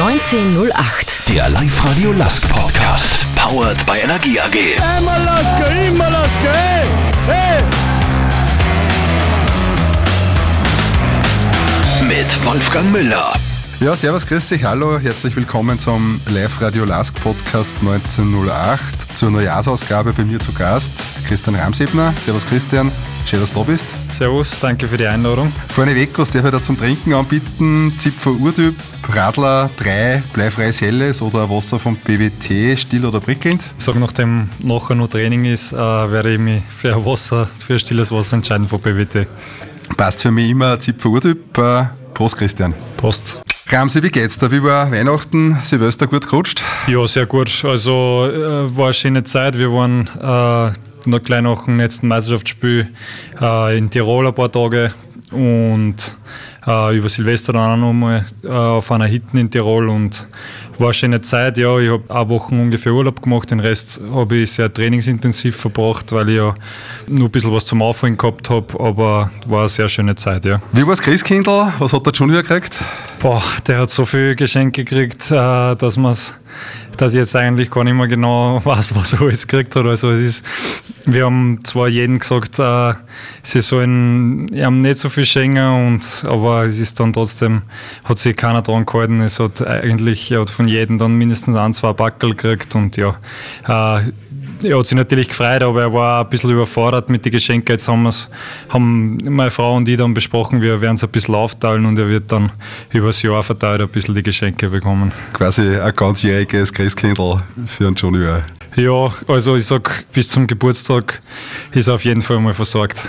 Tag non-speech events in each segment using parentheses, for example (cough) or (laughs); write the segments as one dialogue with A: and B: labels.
A: 1908.
B: Der Live-Radio Lask Podcast. Powered by Energie AG.
C: Immer Laske, immer Laske, hey, hey.
B: Mit Wolfgang Müller.
D: Ja, servus, grüß dich, hallo, herzlich willkommen zum Live-Radio Lask Podcast 1908 zur Neujahrsausgabe bei mir zu Gast Christian Ramsebner. Servus Christian, schön, dass du da bist.
E: Servus, danke für die Einladung.
D: Vorneweg, was darf ich da zum Trinken anbieten? Zipfer Urtyp, Radler 3, bleifreies Helles oder Wasser vom BWT, still oder prickelnd?
E: Ich sage, nachdem nachher noch Training ist, äh, werde ich mich für Wasser, für stilles Wasser entscheiden von BWT.
D: Passt für mich immer Zipfer Urtyp. Äh, Prost Christian.
E: Prost.
D: Ramsi, wie geht's da? Wie war Weihnachten, Silvester gut gerutscht?
E: Ja, sehr gut. Also äh, war eine schöne Zeit. Wir waren äh, noch gleich nach dem letzten Meisterschaftsspiel äh, in Tirol ein paar Tage und äh, über Silvester dann auch nochmal äh, auf einer Hitten in Tirol und war eine schöne Zeit. Ja, ich habe eine Woche ungefähr Urlaub gemacht, den Rest habe ich sehr trainingsintensiv verbracht, weil ich ja nur ein bisschen was zum Aufholen gehabt habe, aber war eine sehr schöne Zeit, ja.
D: Wie war's Christkindl? Was hat der Junior gekriegt?
E: Boah, der hat so viele Geschenke gekriegt, äh, dass man's, dass ich jetzt eigentlich gar nicht mehr genau (laughs) weiß, was er alles gekriegt hat. Also es ist, wir haben zwar jedem gesagt, äh, sie sollen, haben nicht so viel schenken und, aber es ist dann trotzdem, hat sich keiner dran gehalten. Es hat eigentlich, er hat von jedem dann mindestens ein, zwei Backel gekriegt und ja, äh, er hat sich natürlich gefreut, aber er war ein bisschen überfordert mit den Geschenken. Jetzt haben, wir's, haben meine Frau und ich dann besprochen, wir werden es ein bisschen aufteilen und er wird dann über das Jahr verteilt ein bisschen die Geschenke bekommen.
D: Quasi ein ganzjähriges Christkindl für einen Junior.
E: Ja, also ich sag, bis zum Geburtstag ist er auf jeden Fall mal versorgt.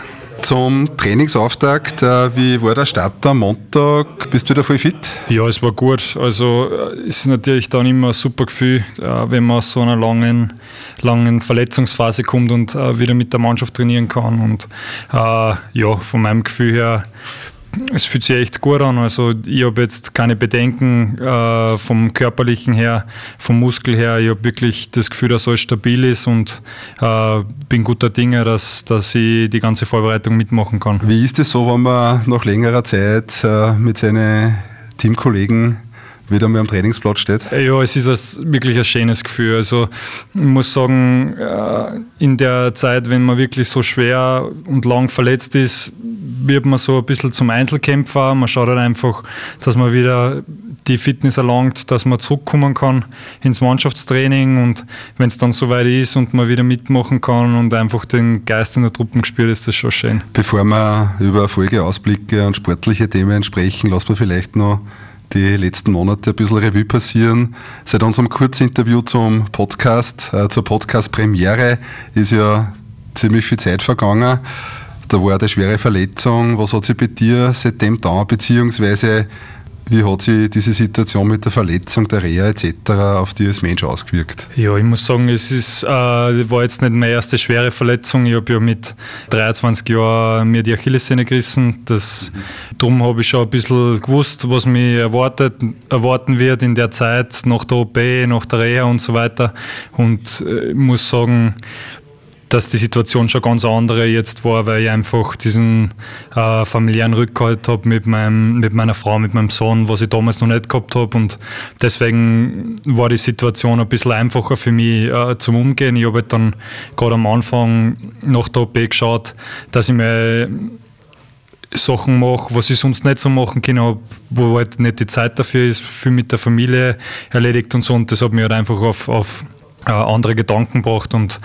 D: Zum Trainingsauftakt, äh, wie war der Start am Montag? Bist du wieder voll fit?
E: Ja, es war gut. Also äh, ist natürlich dann immer ein super Gefühl, äh, wenn man aus so einer langen, langen Verletzungsphase kommt und wieder mit der Mannschaft trainieren kann. Und ja, von meinem Gefühl her es fühlt sich echt gut an. Also ich habe jetzt keine Bedenken äh, vom körperlichen her, vom Muskel her. Ich habe wirklich das Gefühl, dass alles stabil ist und äh, bin guter Dinge, dass, dass ich die ganze Vorbereitung mitmachen kann.
D: Wie ist es so, wenn man nach längerer Zeit äh, mit seinen Teamkollegen wieder mal am Trainingsplatz steht?
E: Ja, es ist ein, wirklich ein schönes Gefühl. Also ich muss sagen, äh, in der Zeit, wenn man wirklich so schwer und lang verletzt ist, wird man so ein bisschen zum Einzelkämpfer. Man schaut halt einfach, dass man wieder die Fitness erlangt, dass man zurückkommen kann ins Mannschaftstraining und wenn es dann soweit ist und man wieder mitmachen kann und einfach den Geist in der Truppen spürt, ist das schon schön.
D: Bevor wir über Folgeausblicke und sportliche Themen sprechen, lassen wir vielleicht noch die letzten Monate ein bisschen Revue passieren. Seit unserem Kurzinterview zum Podcast, äh, zur Podcast-Premiere ist ja ziemlich viel Zeit vergangen. Da war eine schwere Verletzung. Was hat sich bei dir seitdem da, beziehungsweise wie hat sich diese Situation mit der Verletzung der Reha etc. auf dich als Mensch ausgewirkt?
E: Ja, ich muss sagen, es ist, äh, war jetzt nicht meine erste schwere Verletzung. Ich habe ja mit 23 Jahren mir die Achillessehne gerissen. Das, Darum habe ich schon ein bisschen gewusst, was mich erwartet, erwarten wird in der Zeit, nach der OP, nach der Reha und so weiter. Und äh, ich muss sagen, dass die Situation schon ganz andere jetzt war, weil ich einfach diesen äh, familiären Rückhalt habe mit, mit meiner Frau, mit meinem Sohn, was ich damals noch nicht gehabt habe. Und deswegen war die Situation ein bisschen einfacher für mich äh, zum Umgehen. Ich habe halt dann gerade am Anfang nach der OP geschaut, dass ich mir Sachen mache, was ich sonst nicht so machen kann, wo halt nicht die Zeit dafür ist, viel mit der Familie erledigt und so. Und das hat mich halt einfach auf, auf andere Gedanken gebracht und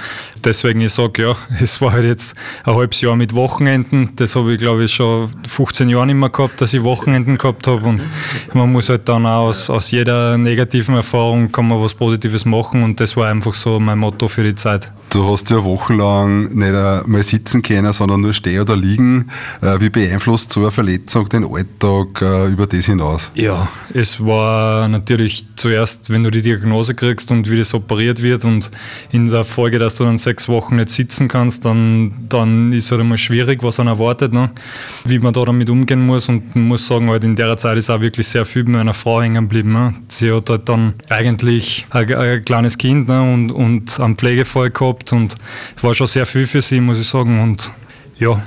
E: deswegen ich sage, ja, (laughs) es war halt jetzt ein halbes Jahr mit Wochenenden. Das habe ich glaube ich schon 15 Jahre nicht mehr gehabt, dass ich Wochenenden gehabt habe und man muss halt dann auch aus, aus jeder negativen Erfahrung kann man was Positives machen und das war einfach so mein Motto für die Zeit.
D: Du hast ja wochenlang nicht einmal sitzen können, sondern nur stehen oder liegen. Äh, wie beeinflusst so eine Verletzung den Alltag äh, über das hinaus?
E: Ja, es war natürlich zuerst, wenn du die Diagnose kriegst und wie das operiert wird und in der Folge, dass du dann sechs Wochen nicht sitzen kannst, dann, dann ist es halt einmal schwierig, was dann erwartet, ne? wie man da damit umgehen muss. Und muss sagen, halt in der Zeit ist auch wirklich sehr viel mit meiner Frau hängen geblieben. Ne? Sie hat halt dann eigentlich ein, ein kleines Kind ne? und, und einen Pflegefall gehabt und war schon sehr viel für sie, muss ich sagen. Und ja,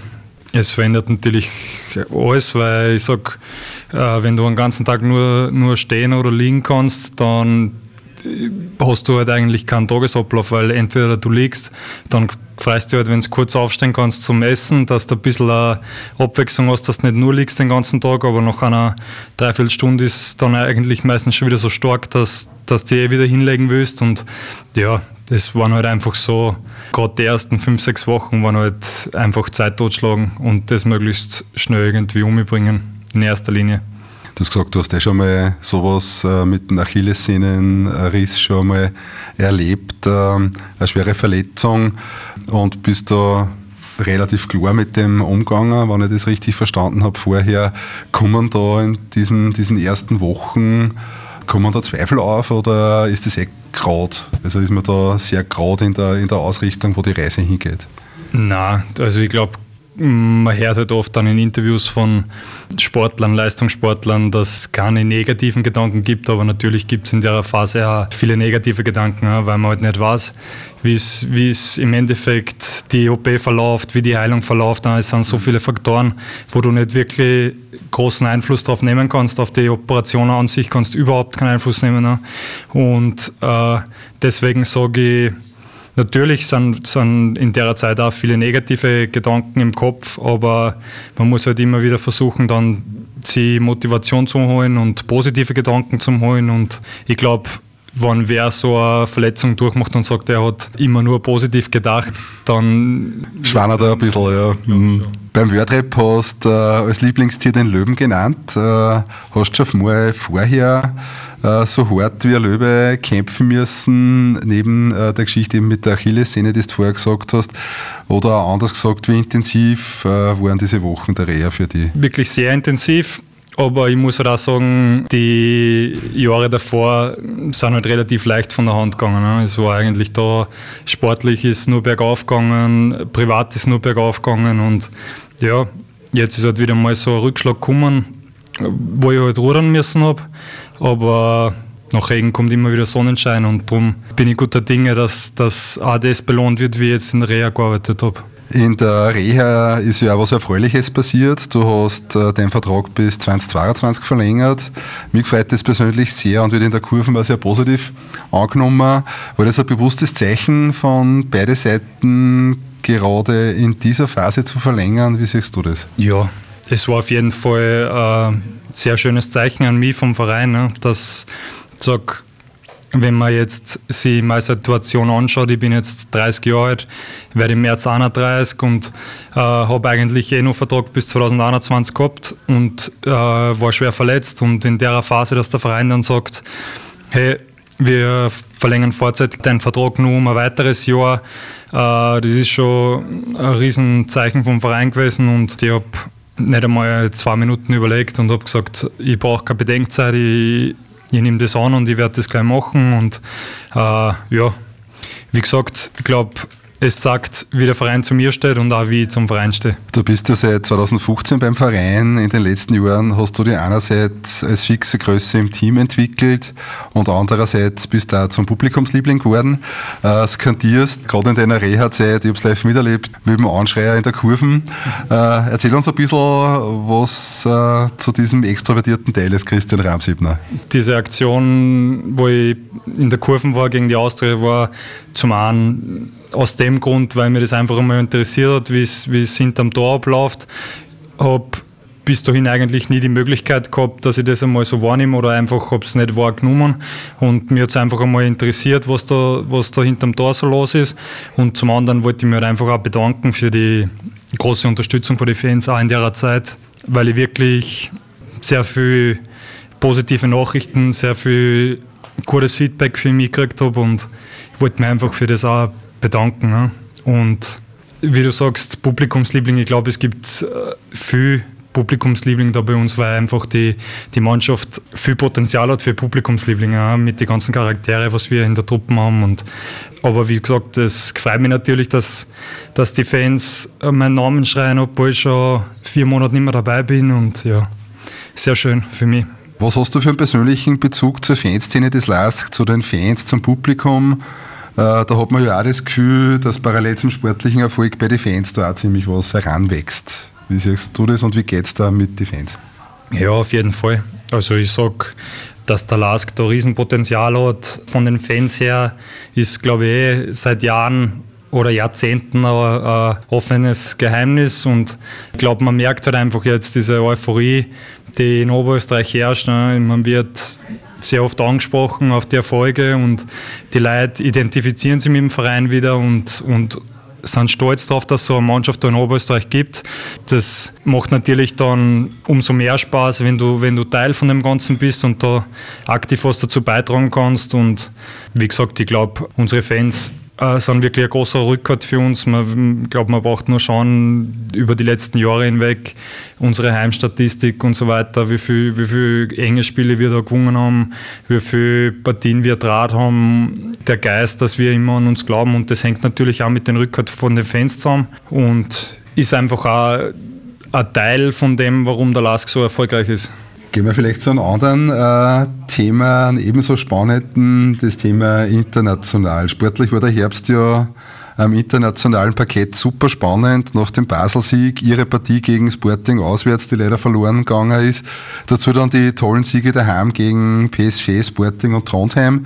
E: es verändert natürlich alles, weil ich sage, Äh, wenn du den ganzen Tag nur, nur stehen oder liegen kannst, dann hast du halt eigentlich keinen Tagesablauf, weil entweder du liegst, dann freust du halt, wenn du kurz aufstehen kannst zum Essen, dass du ein bisschen eine Abwechslung hast, dass du nicht nur liegst den ganzen Tag, aber nach einer Dreiviertelstunde ist dann eigentlich meistens schon wieder so stark, dass, dass du eh wieder hinlegen willst und ja, das waren halt einfach so, gerade die ersten fünf, sechs Wochen waren halt einfach Zeit totschlagen und das möglichst schnell irgendwie umbringen, in erster Linie.
D: Du hast gesagt, du hast ja schon mal sowas äh, mit einem Achillessehnenriss schon mal erlebt, ähm, eine schwere Verletzung und bist da relativ klar mit dem umgegangen, wenn ich das richtig verstanden habe vorher. Kommen da in diesen, diesen ersten Wochen, kommen da Zweifel auf oder ist das eh gerade? Also ist man da sehr gerade in der, in der Ausrichtung, wo die Reise hingeht?
E: Na, also ich glaube, man hört halt oft dann in Interviews von Sportlern, Leistungssportlern, dass es keine negativen Gedanken gibt, aber natürlich gibt es in der Phase auch viele negative Gedanken, weil man halt nicht weiß, wie es im Endeffekt die OP verläuft, wie die Heilung verläuft. Es sind so viele Faktoren, wo du nicht wirklich großen Einfluss darauf nehmen kannst. Auf die Operation an sich kannst du überhaupt keinen Einfluss nehmen. Und äh, deswegen sage ich, Natürlich sind, sind in der Zeit auch viele negative Gedanken im Kopf, aber man muss halt immer wieder versuchen, dann die Motivation zu holen und positive Gedanken zu holen. Und ich glaube, wenn wer so eine Verletzung durchmacht und sagt, er hat immer nur positiv gedacht, dann.
D: Schwaner da ein bisschen, ja. Mhm. Beim Wordrap hast du äh, als Lieblingstier den Löwen genannt. Äh, hast du schon mal vorher äh, so hart wie ein Löwe kämpfen müssen, neben äh, der Geschichte eben mit der Achillessehne, die du vorher gesagt hast, oder anders gesagt, wie intensiv äh, waren diese Wochen der Reha für dich?
E: Wirklich sehr intensiv. Aber ich muss halt auch sagen, die Jahre davor sind halt relativ leicht von der Hand gegangen. Ne? Es war eigentlich da, sportlich ist nur bergauf gegangen, privat ist nur bergauf gegangen und ja, jetzt ist halt wieder mal so ein Rückschlag gekommen, wo ich halt rudern müssen habe. Aber nach Regen kommt immer wieder Sonnenschein und darum bin ich guter Dinge, dass, dass auch das belohnt wird, wie ich jetzt in der Reha gearbeitet habe.
D: In der Reha ist ja auch was Erfreuliches passiert. Du hast äh, den Vertrag bis 2022 verlängert. Mich freut das persönlich sehr und wird in der Kurve mal sehr positiv angenommen. War das ein bewusstes Zeichen von beide Seiten, gerade in dieser Phase zu verlängern? Wie siehst du das?
E: Ja, es war auf jeden Fall ein äh, sehr schönes Zeichen an mich vom Verein, ne, dass sag, wenn man jetzt sich meine Situation anschaut, ich bin jetzt 30 Jahre alt, werde im März 31 und äh, habe eigentlich eh noch Vertrag bis 2021 gehabt und äh, war schwer verletzt und in der Phase, dass der Verein dann sagt, hey, wir verlängern vorzeitig deinen Vertrag nur um ein weiteres Jahr. Äh, das ist schon ein Riesenzeichen vom Verein gewesen und ich habe nicht einmal zwei Minuten überlegt und habe gesagt, ich brauche keine Bedenkzeit, ich, ich nehme das an und ich werde das gleich machen. Und äh, ja, wie gesagt, ich glaube, es sagt, wie der Verein zu mir steht und auch wie ich zum Verein stehe.
D: Du bist ja seit 2015 beim Verein. In den letzten Jahren hast du dich einerseits als fixe Größe im Team entwickelt und andererseits bist du auch zum Publikumsliebling geworden. Äh, skandierst, gerade in deiner Reha-Zeit, ich habe es live miterlebt, mit dem Anschreier in der Kurven. Äh, erzähl uns ein bisschen was äh, zu diesem extrovertierten Teil des Christian Ramsibner.
E: Diese Aktion, wo ich in der Kurven war gegen die Austria, war zum einen aus dem Grund, weil mir das einfach einmal interessiert hat, wie es hinterm Tor abläuft. Habe bis dahin eigentlich nie die Möglichkeit gehabt, dass ich das einmal so wahrnehme oder einfach habe es nicht wahrgenommen. Und mir hat es einfach einmal interessiert, was da, was da hinterm Tor so los ist. Und zum anderen wollte ich mich einfach auch bedanken für die große Unterstützung von den Fans auch in der Zeit, weil ich wirklich sehr viel positive Nachrichten, sehr viel gutes Feedback für mich gekriegt habe und ich wollte mich einfach für das auch bedanken. Ne? Und wie du sagst, Publikumsliebling, ich glaube, es gibt äh, viel Publikumsliebling da bei uns, weil einfach die, die Mannschaft viel Potenzial hat für Publikumslieblinge, mit den ganzen Charaktere, was wir in der Truppe haben. Und, aber wie gesagt, es freut mich natürlich, dass, dass die Fans meinen Namen schreien, obwohl ich schon vier Monate nicht mehr dabei bin. Und ja, sehr schön für mich.
D: Was hast du für einen persönlichen Bezug zur Fanszene des LASK, zu den Fans, zum Publikum? Äh, da hat man ja auch das Gefühl, dass parallel zum sportlichen Erfolg bei den Fans da auch ziemlich was heranwächst. Wie siehst du das und wie geht es da mit den Fans?
E: Ja, auf jeden Fall. Also ich sage, dass der Lask da Riesenpotenzial hat. Von den Fans her ist, glaube ich, eh seit Jahren oder Jahrzehnten ein, ein offenes Geheimnis und ich glaube, man merkt halt einfach jetzt diese Euphorie, die in Oberösterreich herrscht. Ne? Man wird sehr oft angesprochen auf die Erfolge und die Leute identifizieren sich mit dem Verein wieder und, und sind stolz darauf, dass es so eine Mannschaft in Oberösterreich gibt. Das macht natürlich dann umso mehr Spaß, wenn du, wenn du Teil von dem Ganzen bist und da aktiv was dazu beitragen kannst. Und wie gesagt, ich glaube, unsere Fans äh, sind wirklich ein großer Rückhalt für uns. Ich glaube, man braucht nur schauen über die letzten Jahre hinweg, unsere Heimstatistik und so weiter, wie viele wie viel enge Spiele wir da gewonnen haben, wie viele Partien wir draht haben, der Geist, dass wir immer an uns glauben und das hängt natürlich auch mit den Rückhalt von den Fans zusammen und ist einfach auch ein Teil von dem, warum der Lask so erfolgreich ist.
D: Gehen wir vielleicht zu einem anderen äh, Thema, einem ebenso spannenden, das Thema international. Sportlich war der Herbst ja am internationalen Parkett super spannend. Nach dem Basel-Sieg, ihre Partie gegen Sporting auswärts, die leider verloren gegangen ist. Dazu dann die tollen Siege daheim gegen PSV, Sporting und Trondheim.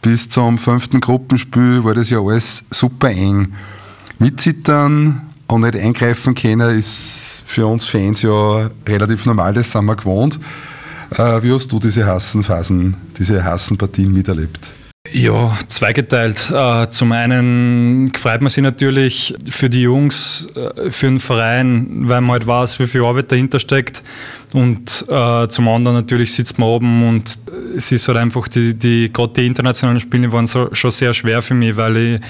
D: Bis zum fünften Gruppenspiel war das ja alles super eng. Mitzittern und nicht eingreifen können, ist für uns Fans ja relativ normal, das sind wir gewohnt. Äh, wie hast du diese Hassenphasen, diese Hassenpartien miterlebt?
E: Ja, zweigeteilt. Äh, zum einen freut man sich natürlich für die Jungs, äh, für den Verein, weil man halt weiß, wie viel Arbeit dahinter steckt. Und zum anderen natürlich sitzt man oben und es ist halt einfach, die, die gerade die internationalen Spiele waren so, schon sehr schwer für mich, weil ich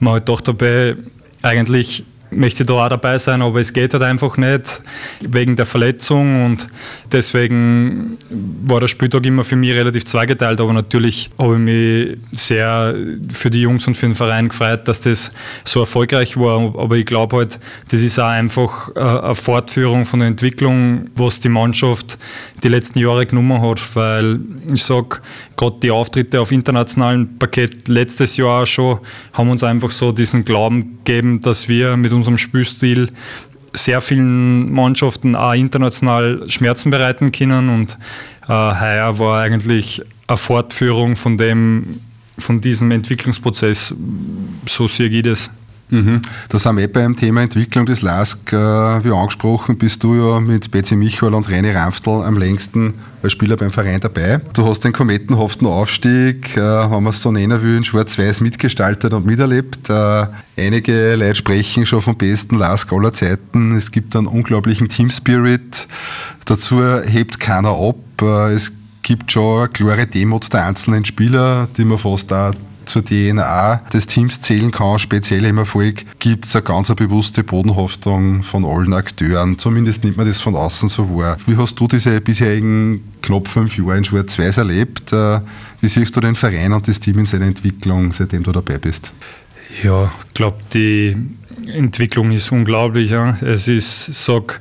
E: mir halt doch dabei eigentlich möchte da auch dabei sein, aber es geht halt einfach nicht wegen der Verletzung und deswegen war der Spieltag immer für mich relativ zweigeteilt, aber natürlich habe ich mich sehr für die Jungs und für den Verein gefreut, dass das so erfolgreich war, aber ich glaube halt, das ist auch einfach äh, eine Fortführung von der Entwicklung, was die Mannschaft die letzten Jahre genommen hat, weil ich sage, gerade die Auftritte auf internationalen Paket letztes Jahr schon haben uns einfach so diesen Glauben gegeben, dass wir mit unserem Spielstil sehr vielen Mannschaften auch international Schmerzen bereiten können und äh, heuer war eigentlich eine Fortführung von dem, von diesem Entwicklungsprozess, so sehe ich das.
D: Mhm. Da sind wir beim Thema Entwicklung des LASK, äh, wie angesprochen, bist du ja mit Betsy Michael und René Ramftl am längsten als Spieler beim Verein dabei. Du hast den kometenhaften Aufstieg, äh, wenn man es so nennen will, in Schwarz-Weiß mitgestaltet und miterlebt. Äh, einige Leute sprechen schon vom besten LASK aller Zeiten. Es gibt einen unglaublichen Team-Spirit. Dazu hebt keiner ab. Äh, es gibt schon eine klare Demut der einzelnen Spieler, die man fast auch zur DNA des Teams zählen kann, speziell im Erfolg, gibt es eine ganz bewusste Bodenhaftung von allen Akteuren. Zumindest nimmt man das von außen so wahr. Wie hast du diese bisherigen knapp fünf Jahre in Schwarz-Weiß erlebt? Äh, wie siehst du den Verein und das Team in seiner Entwicklung, seitdem du dabei bist?
E: Ja, ich glaube, die Entwicklung ist unglaublich. Ja. Es ist, sag,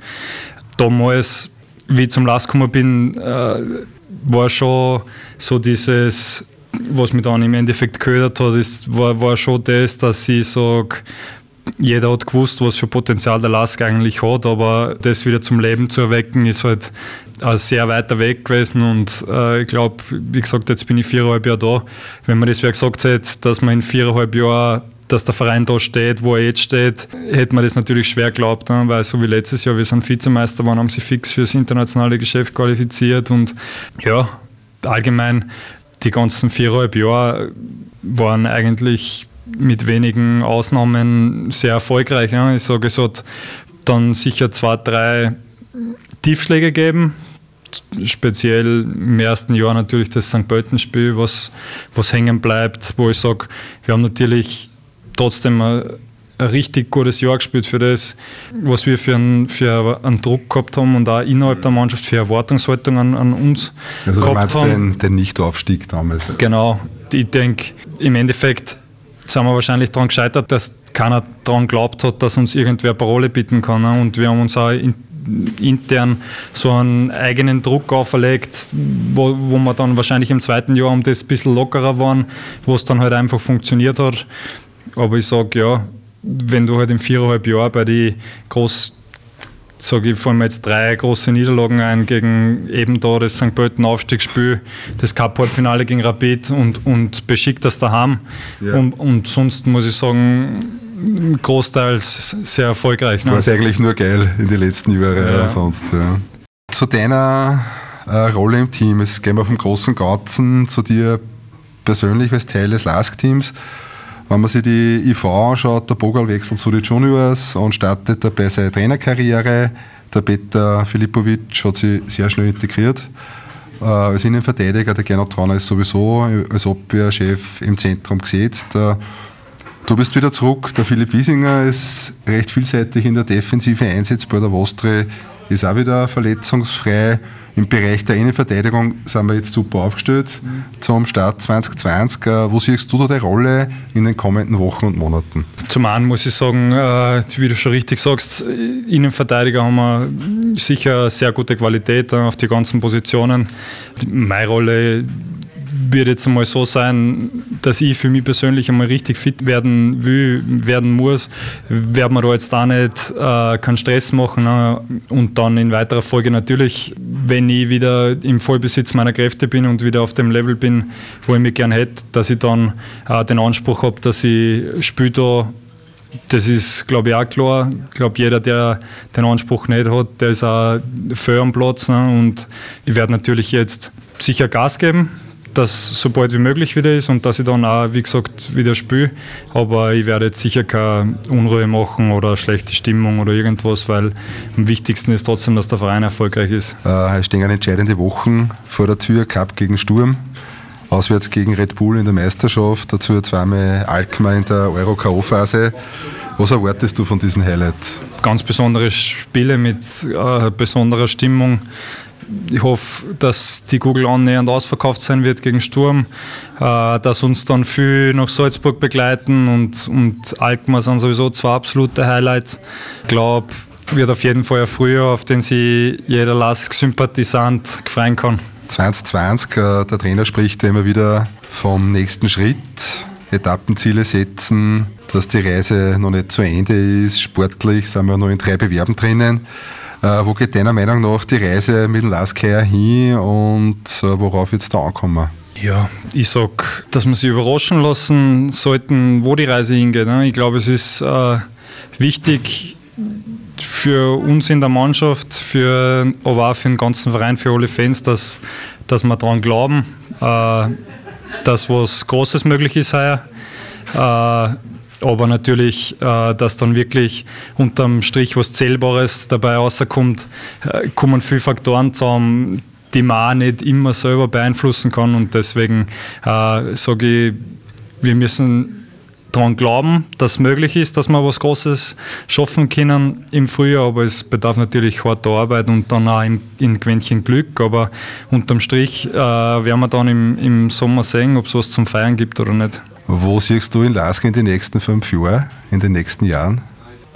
E: damals, wie ich zum Last gekommen bin, äh, war schon so dieses was mich dann im Endeffekt gehört hat, ist, war, war schon das, dass ich sage, jeder hat gewusst, was für Potenzial der Lask eigentlich hat, aber das wieder zum Leben zu erwecken, ist halt ein sehr weiter Weg gewesen und äh, ich glaube, wie gesagt, jetzt bin ich viereinhalb Jahre da. Wenn man das wer gesagt hätte, dass man in viereinhalb Jahren dass der Verein da steht, wo er jetzt steht, hätte man das natürlich schwer geglaubt, ne? weil so wie letztes Jahr, wir sind Vizemeister waren, haben sie fix fürs internationale Geschäft qualifiziert und ja, allgemein die ganzen viereinhalb Jahre waren eigentlich mit wenigen Ausnahmen sehr erfolgreich. Ja. Ich sage, es hat dann sicher zwei, drei Tiefschläge gegeben. Speziell im ersten Jahr natürlich das St. Pölten-Spiel, was, was hängen bleibt, wo ich sage, wir haben natürlich trotzdem ein richtig gutes Jahr gespielt für das, was wir für einen, für einen Druck gehabt haben und auch innerhalb der Mannschaft für Erwartungshaltung an, an uns
D: also gehabt du meinst haben. Den, den Nichtaufstieg damals?
E: Genau. Ich denke, im Endeffekt sind wir wahrscheinlich daran gescheitert, dass keiner daran glaubt hat, dass uns irgendwer Parole bieten kann. Ne? Und wir haben uns auch in, intern so einen eigenen Druck auferlegt, wo, wo wir dann wahrscheinlich im zweiten Jahr um das ein bisschen lockerer waren, wo es dann halt einfach funktioniert hat. Aber ich sage, ja, wenn du halt in viereinhalb Jahren bei den groß sage ich, fallen mir jetzt drei große Niederlagen ein gegen eben da das St. Pölten Aufstiegsspiel, das Cup-Halbfinale gegen Rapid und, und beschickt das daheim. Ja. Und, und sonst muss ich sagen, großteils sehr erfolgreich.
D: Ne? War es eigentlich nur geil in den letzten Jahren, ja. sonst. Ja. Zu deiner äh, Rolle im Team, es gehen wir vom großen Ganzen zu dir persönlich als Teil des LASK-Teams. Wenn man sich die IV anschaut, der Bogal wechselt zu den Juniors und startet dabei seine Trainerkarriere. Der Peter Filipovic hat sich sehr schnell integriert. Äh, als Innenverteidiger, der Gernot Trauner ist sowieso als Abwehrchef im Zentrum gesetzt. Äh, du bist wieder zurück. Der Philipp Wiesinger ist recht vielseitig in der Defensive einsetzbar. Der Vostre ist auch wieder verletzungsfrei. Im Bereich der Innenverteidigung sind wir jetzt super aufgestellt mhm. zum Start 2020. Äh, wo siehst du da die Rolle in den kommenden Wochen und Monaten?
E: Zum einen muss ich sagen, äh, wie du schon richtig sagst, Innenverteidiger haben wir sicher sehr gute Qualität äh, auf die ganzen Positionen. Meine Rolle wird jetzt einmal so sein, dass ich für mich persönlich einmal richtig fit werden will, werden muss, werden wir da jetzt auch nicht äh, keinen Stress machen ne? und dann in weiterer Folge natürlich, wenn ich wieder im Vollbesitz meiner Kräfte bin und wieder auf dem Level bin, wo ich mich gern hätte, dass ich dann äh, den Anspruch habe, dass ich spiele da das ist, glaube ich, auch klar. Ich glaube, jeder, der den Anspruch nicht hat, der ist auch fair am Platz. Ne? Und ich werde natürlich jetzt sicher Gas geben das so bald wie möglich wieder ist und dass ich dann auch, wie gesagt, wieder spiele. Aber ich werde jetzt sicher keine Unruhe machen oder schlechte Stimmung oder irgendwas, weil am wichtigsten ist trotzdem, dass der Verein erfolgreich ist.
D: Äh, es stehen entscheidende Wochen vor der Tür, Cup gegen Sturm. Auswärts gegen Red Bull in der Meisterschaft, dazu zweimal Alkmaar in der Euro-K.O.-Phase. Was erwartest du von diesen Highlights?
E: Ganz besondere Spiele mit äh, besonderer Stimmung ich hoffe, dass die Google annähernd ausverkauft sein wird gegen Sturm, äh, dass uns dann viel nach Salzburg begleiten und, und Alkmaar sind sowieso zwei absolute Highlights. Ich glaube, wird auf jeden Fall ein Frühjahr, auf den sich jeder Lask-Sympathisant freuen kann.
D: 2020, äh, der Trainer spricht immer wieder vom nächsten Schritt, Etappenziele setzen, dass die Reise noch nicht zu Ende ist. Sportlich sind wir noch in drei Bewerben drinnen. Äh, wo geht deiner Meinung nach die Reise mit dem Laskeier hin und äh, worauf es da ankommen?
E: Ja, ich sag, dass wir sich überraschen lassen sollten, wo die Reise hingeht. Ne? Ich glaube, es ist äh, wichtig für uns in der Mannschaft, für, aber auch für den ganzen Verein, für alle Fans, dass, dass wir daran glauben, dass was Großes möglich ist heuer. Aber natürlich, äh, dass dann wirklich unterm Strich was Zählbares dabei rauskommt, äh, kommen viele Faktoren zusammen, die man nicht immer selber beeinflussen kann. Und deswegen äh, sage ich, wir müssen daran glauben, dass es möglich ist, dass wir was Großes schaffen können im Frühjahr, aber es bedarf natürlich harter Arbeit und dann auch in, in Quäntchen Glück. Aber unterm Strich äh, werden wir dann im, im Sommer sehen, ob es was zum Feiern gibt oder nicht.
D: Wo siehst du in Lask in den nächsten fünf Jahren, in den nächsten Jahren?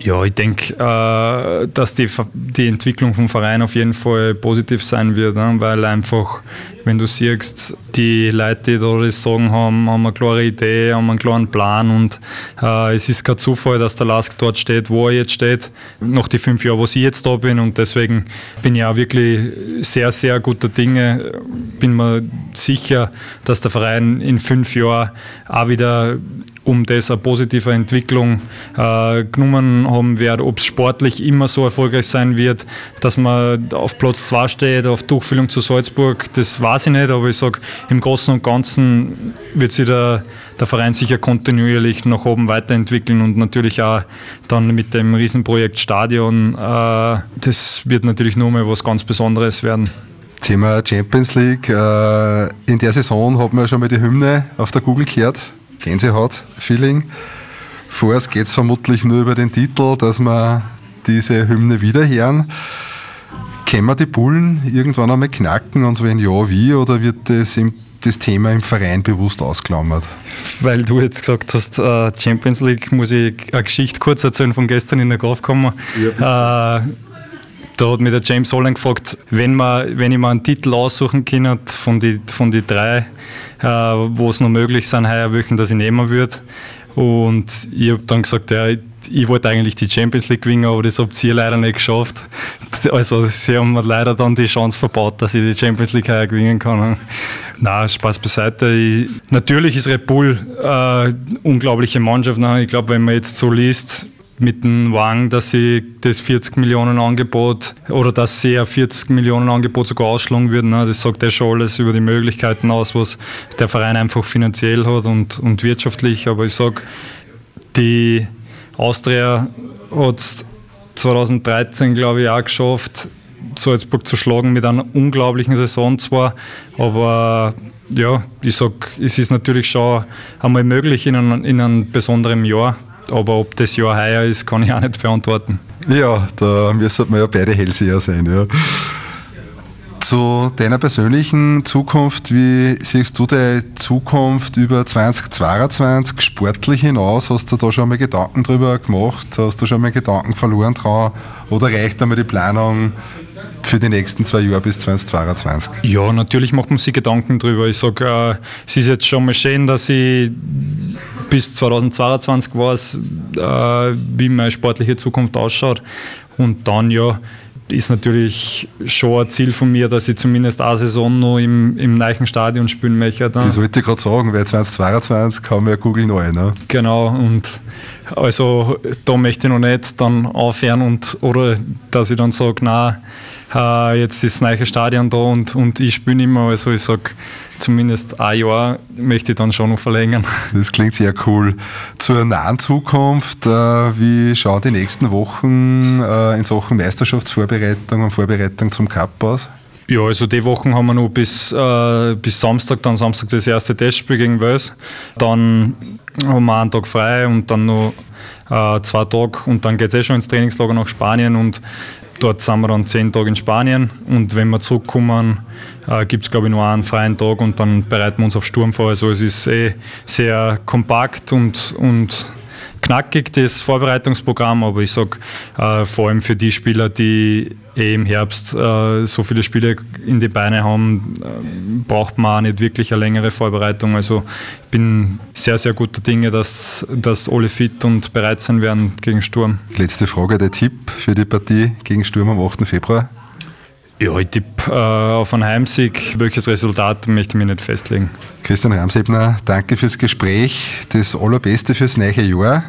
E: Ja, ich denke, äh, dass die, die Entwicklung vom Verein auf jeden Fall positiv sein wird, ne? weil einfach, wenn du siehst, die Leute, die da das Sagen haben, haben eine klare Idee, haben einen klaren Plan und äh, es ist kein Zufall, dass der Lask dort steht, wo er jetzt steht, nach die fünf Jahre, wo ich jetzt da bin und deswegen bin ich auch wirklich sehr, sehr guter Dinge, bin mir sicher, dass der Verein in fünf Jahren auch wieder um das eine positive Entwicklung äh, genommen haben wird. Ob es sportlich immer so erfolgreich sein wird, dass man auf Platz 2 steht, auf Durchfüllung zu Salzburg, das weiß ich nicht, aber ich sage, im Großen und Ganzen wird sich der, der Verein sicher kontinuierlich nach oben weiterentwickeln und natürlich auch dann mit dem Riesenprojekt Stadion, äh, das wird natürlich nur mal was ganz Besonderes werden.
D: Thema Champions League. Äh, in der Saison hat man schon mal die Hymne auf der Google gehört. Gänsehaut-Feeling. Vorerst geht es vermutlich nur über den Titel, dass wir diese Hymne wiederhören. Können wir die Bullen irgendwann einmal knacken und wenn ja, wie? Oder wird das, im, das Thema im Verein bewusst ausklammert?
E: Weil du jetzt gesagt hast, äh, Champions League, muss ich eine Geschichte kurz erzählen von gestern in der Golfkammer. Ja. Äh, da hat mich der James Holland gefragt, wenn, man, wenn ich mir einen Titel aussuchen kann von den von die drei, äh, wo es noch möglich sind, heuer welchen, dass ich nehmen würde. Und ich habe dann gesagt, ja, ich wollte eigentlich die Champions League gewinnen, aber das habt ihr leider nicht geschafft. (laughs) Also sie haben mir leider dann die Chance verbaut, dass ich die Champions League heuer gewinnen kann. (laughs) Na, Spaß beiseite. Ich, natürlich ist Red Bull äh, unglaubliche Mannschaft. Ich glaube, wenn man jetzt so liest, mit dem Wang, dass sie das 40 Millionen Angebot oder dass sie ein 40 Millionen Angebot sogar ausschlagen würden. Ne? Das sagt ja schon alles über die Möglichkeiten aus, was der Verein einfach finanziell hat und, und wirtschaftlich. Aber ich sage, die Austria hat es 2013, glaube ich, auch geschafft, Salzburg zu schlagen mit einer unglaublichen Saison zwar, aber ja, ich sage, es ist natürlich schon einmal möglich in einem, in einem besonderen Jahr aber ob das Jahr heuer ist, kann ich auch nicht beantworten.
D: Ja, da müssen wir ja beide Hellseher sein. Ja. Zu deiner persönlichen Zukunft, wie siehst du deine Zukunft über 2022 sportlich hinaus? Hast du da schon mal Gedanken drüber gemacht? Hast du schon mal Gedanken verloren dran? Oder reicht einmal die Planung für die nächsten zwei Jahre bis 2022?
E: Ja, natürlich macht man sich Gedanken drüber. Ich sage, äh, es ist jetzt schon mal schön, dass ich bis 2022 weiß, äh, wie meine sportliche Zukunft ausschaut. Und dann ja, ist natürlich schon ein Ziel von mir, dass ich zumindest eine Saison noch im, im neuen Stadion spielen möchte.
D: Das wollte ich gerade sagen, weil 2022 haben wir ja Google neu. Ne?
E: Genau, und also da möchte ich noch nicht dann aufhören und oder dass ich dann sage, na äh, jetzt ist das neue Stadion da und, und ich spiele immer. Also ich sage, zumindest ein Jahr möchte ich dann schon noch verlängern. (laughs)
D: Das klingt sehr cool. Zur nahen Zukunft, äh, wie schauen die nächsten Wochen äh, in Sachen Meisterschaftsvorbereitung und Vorbereitung zum Cup aus?
E: Ja, also die Wochen haben wir noch bis, äh, bis Samstag, dann Samstag das erste Testspiel gegen Wales. Dann haben wir einen Tag frei und dann noch äh, zwei Tage und dann geht es eh schon ins Trainingslager nach Spanien und Dort sind wir dann zehn Tage in Spanien und wenn wir zurückkommen, äh, gibt es glaube ich nur einen freien Tag und dann bereiten wir uns auf Sturm vor. Also es ist eh sehr kompakt und, und knackig, das Vorbereitungsprogramm, aber ich sage äh, vor allem für die Spieler, die eh im Herbst äh, so viele Spiele in die Beine haben, äh, braucht man auch nicht wirklich eine längere Vorbereitung. Also ich bin sehr, sehr guter Dinge, dass, dass alle fit und bereit sein werden gegen Sturm.
D: Letzte Frage, der Tipp für die Partie gegen Sturm am 8. Februar?
E: Ja, ich tippe äh, auf einen Heimsieg. Welches Resultat möchte ich mir nicht festlegen.
D: Christian Ramsebner, danke fürs Gespräch. Das Allerbeste fürs neue Jahr.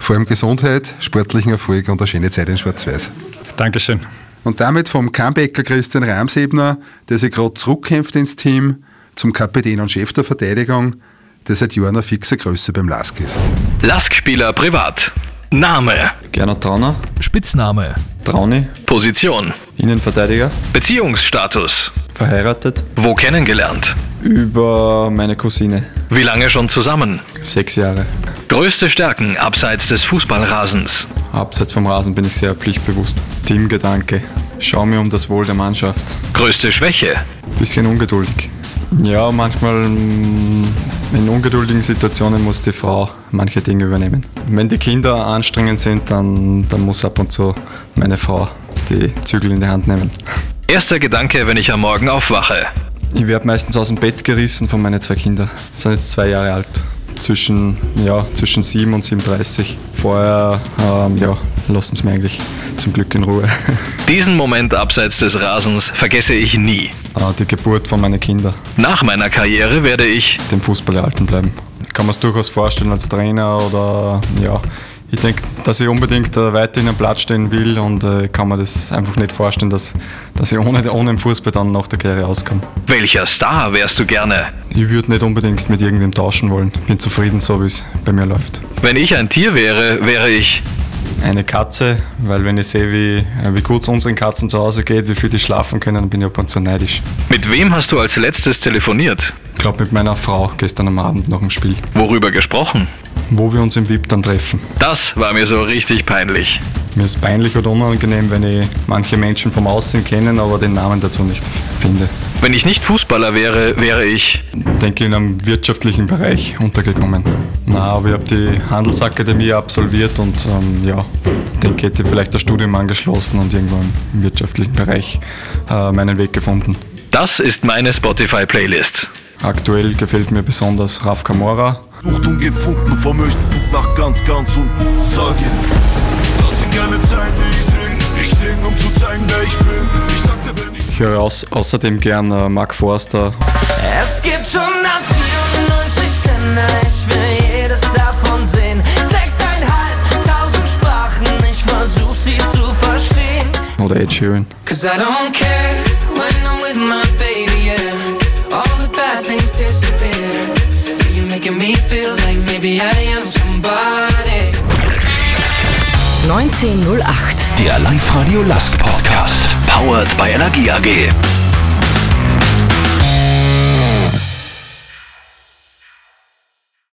D: Vor allem Gesundheit, sportlichen Erfolg und eine schöne Zeit in Schwarz-Weiß.
E: Dankeschön.
D: Und damit vom Comebacker Christian Ramsebner, der sich gerade zurückkämpft ins Team, zum Kapitän und Chef der Verteidigung, der seit Jahren eine fixe Größe beim Lask ist.
B: Lask-Spieler privat. Name.
A: Gernot Trauner.
B: Spitzname.
A: Trauni.
B: Position.
A: Innenverteidiger.
B: Beziehungsstatus.
A: Verheiratet.
B: Wo kennengelernt?
A: Über meine Cousine.
B: Wie lange schon zusammen?
A: Sechs Jahre.
B: Größte Stärken abseits des Fußballrasens.
A: Abseits vom Rasen bin ich sehr pflichtbewusst. Teamgedanke. Schau mir um das Wohl der Mannschaft.
B: Größte Schwäche.
A: Bisschen ungeduldig. Ja, manchmal mm, in ungeduldigen Situationen muss die Frau manche Dinge übernehmen. Wenn die Kinder anstrengend sind, dann, dann muss ab und zu meine Frau die Zügel in die Hand nehmen.
B: Erster Gedanke, wenn ich am Morgen aufwache.
A: Ich werde meistens aus dem Bett gerissen von meinen zwei Kindern. Die sind jetzt zwei Jahre alt. Zwischen, ja, zwischen 7 und 37. Vorher ähm, ja, lassen sie mir eigentlich zum Glück in Ruhe. (laughs)
B: Diesen Moment abseits des Rasens vergesse ich nie.
A: Ah, die Geburt von meinen Kindern.
B: Nach meiner Karriere werde ich
A: dem Fußball erhalten bleiben. Kann man es durchaus vorstellen als Trainer oder ja. Ich denke, dass ich unbedingt äh, weiterhin am Platz stehen will und äh, kann mir das einfach nicht vorstellen, dass, dass ich ohne, ohne den Fußball dann nach der Karriere auskomme.
B: Welcher Star wärst du gerne?
A: Ich würde nicht unbedingt mit irgendwem tauschen wollen. Bin zufrieden, so wie es bei mir läuft.
B: Wenn ich ein Tier wäre, wäre ich
A: eine Katze, weil wenn ich sehe, wie, äh, wie gut es unseren Katzen zu Hause geht, wie viel die schlafen können, dann bin ich ab und zu neidisch.
B: Mit wem hast du als letztes telefoniert?
A: Ich glaube mit meiner Frau gestern am Abend nach dem Spiel.
B: Worüber gesprochen?
A: Wo wir uns im VIP dann treffen.
B: Das war mir so richtig peinlich.
A: Mir ist peinlich oder unangenehm, wenn ich manche Menschen vom Aussehen kennen, aber den Namen dazu nicht finde.
B: Wenn ich nicht Fußballer wäre, wäre ich.
A: Denke in einem wirtschaftlichen Bereich untergekommen. Na, aber ich habe die Handelsakademie absolviert und ähm, ja, denke, hätte vielleicht das Studium angeschlossen und irgendwo im wirtschaftlichen Bereich äh, meinen Weg gefunden.
B: Das ist meine Spotify-Playlist.
A: Aktuell gefällt mir besonders Raf Kamora.
F: Sucht und gefunden, vom Höchstpunkt nach ganz, ganz und sage, das sind keine Zeilen, die ich sing. Ich sing, um zu zeigen, wer ich bin.
A: Höre aus, außerdem gern äh, Mark Forster.
G: Es gibt 194 Länder, ich will jedes davon sehen. Sechseinhalbtausend Sprachen, ich versuch sie zu verstehen.
A: Oder Ed Sheeran.
G: Cause I don't care when I'm with my baby, yeah. All the bad things disappear. You're making me feel like maybe I am somebody.
H: 1908.
B: Der Live-Radio Last Podcast. Powered by Energie AG.